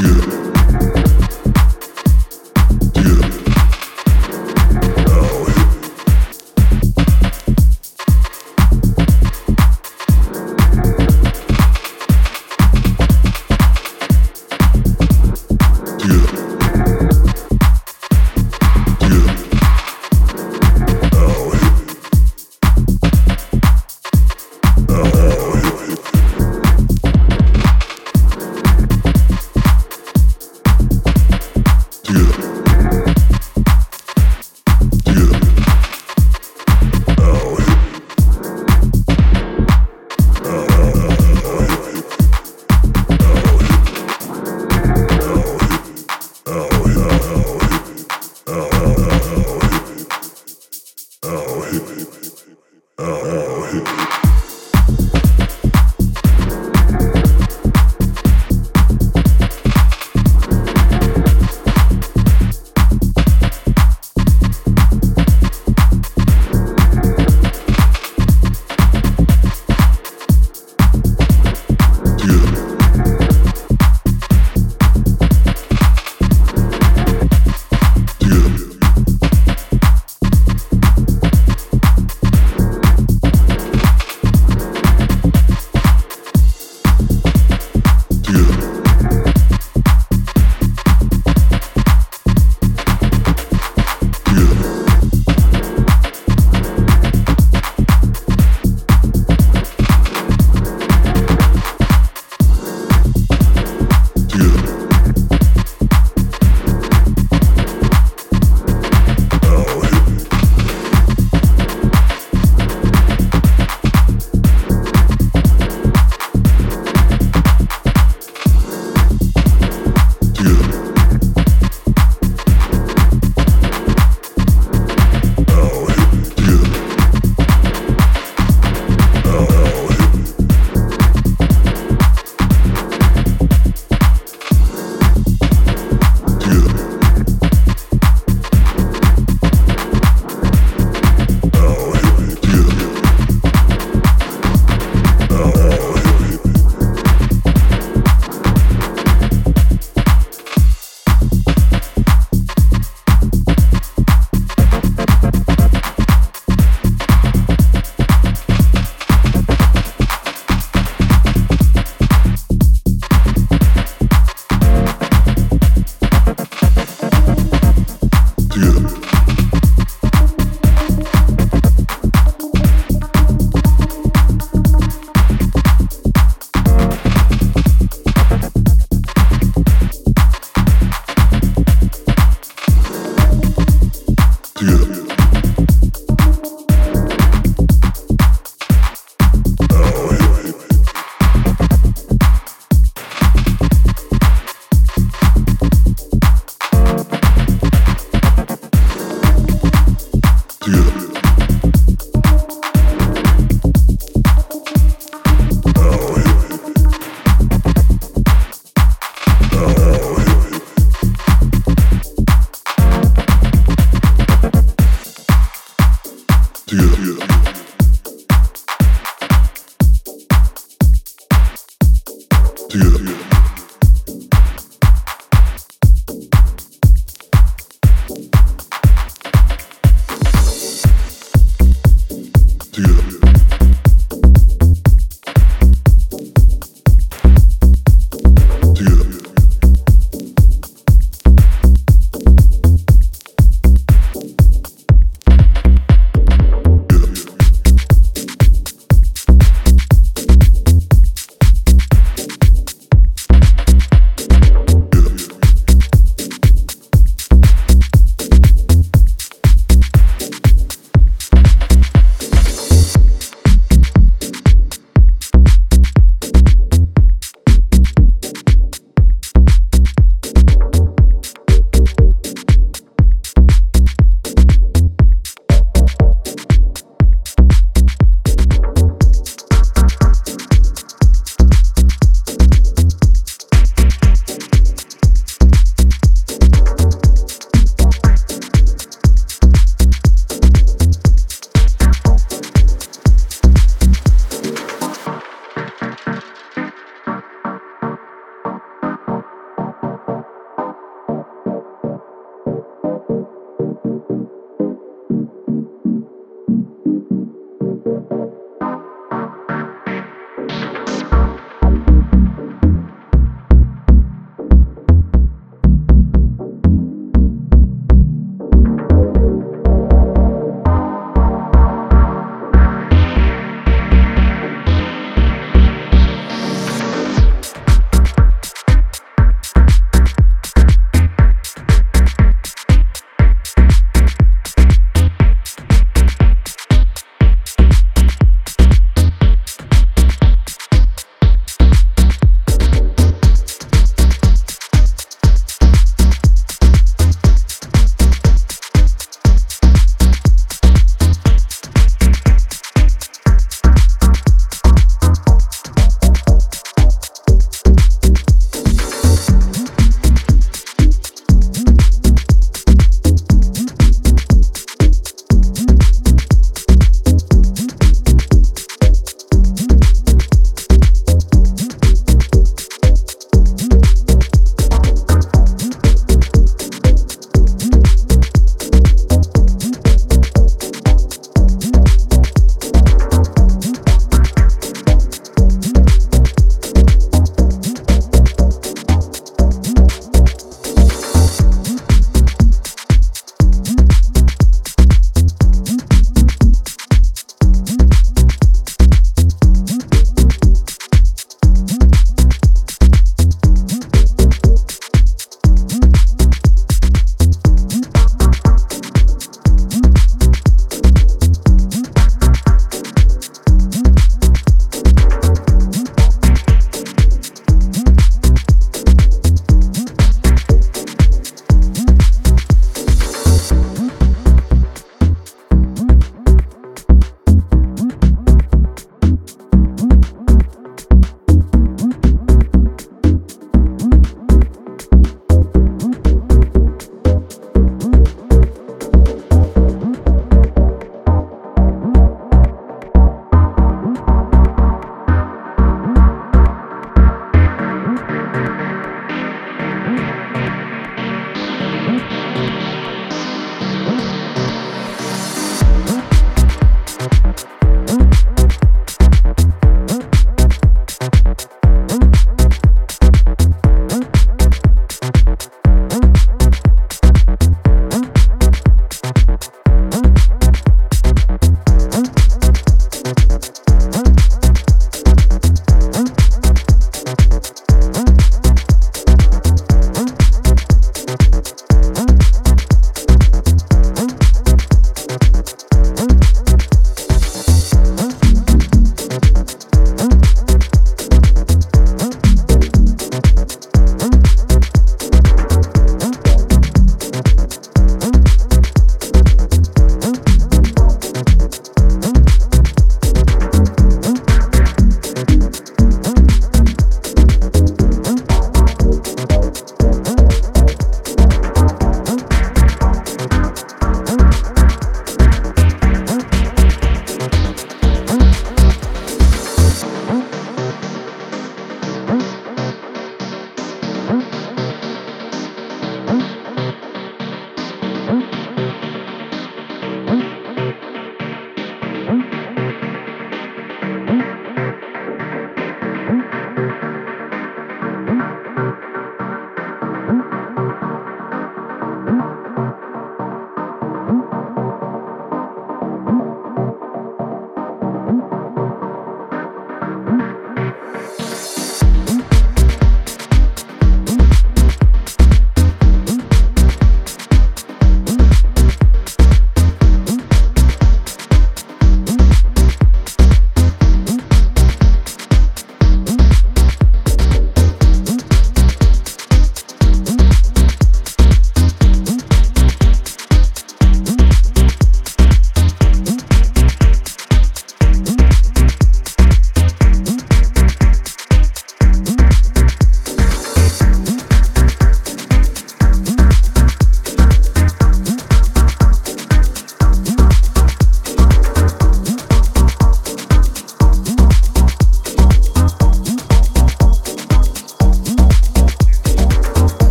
Yeah.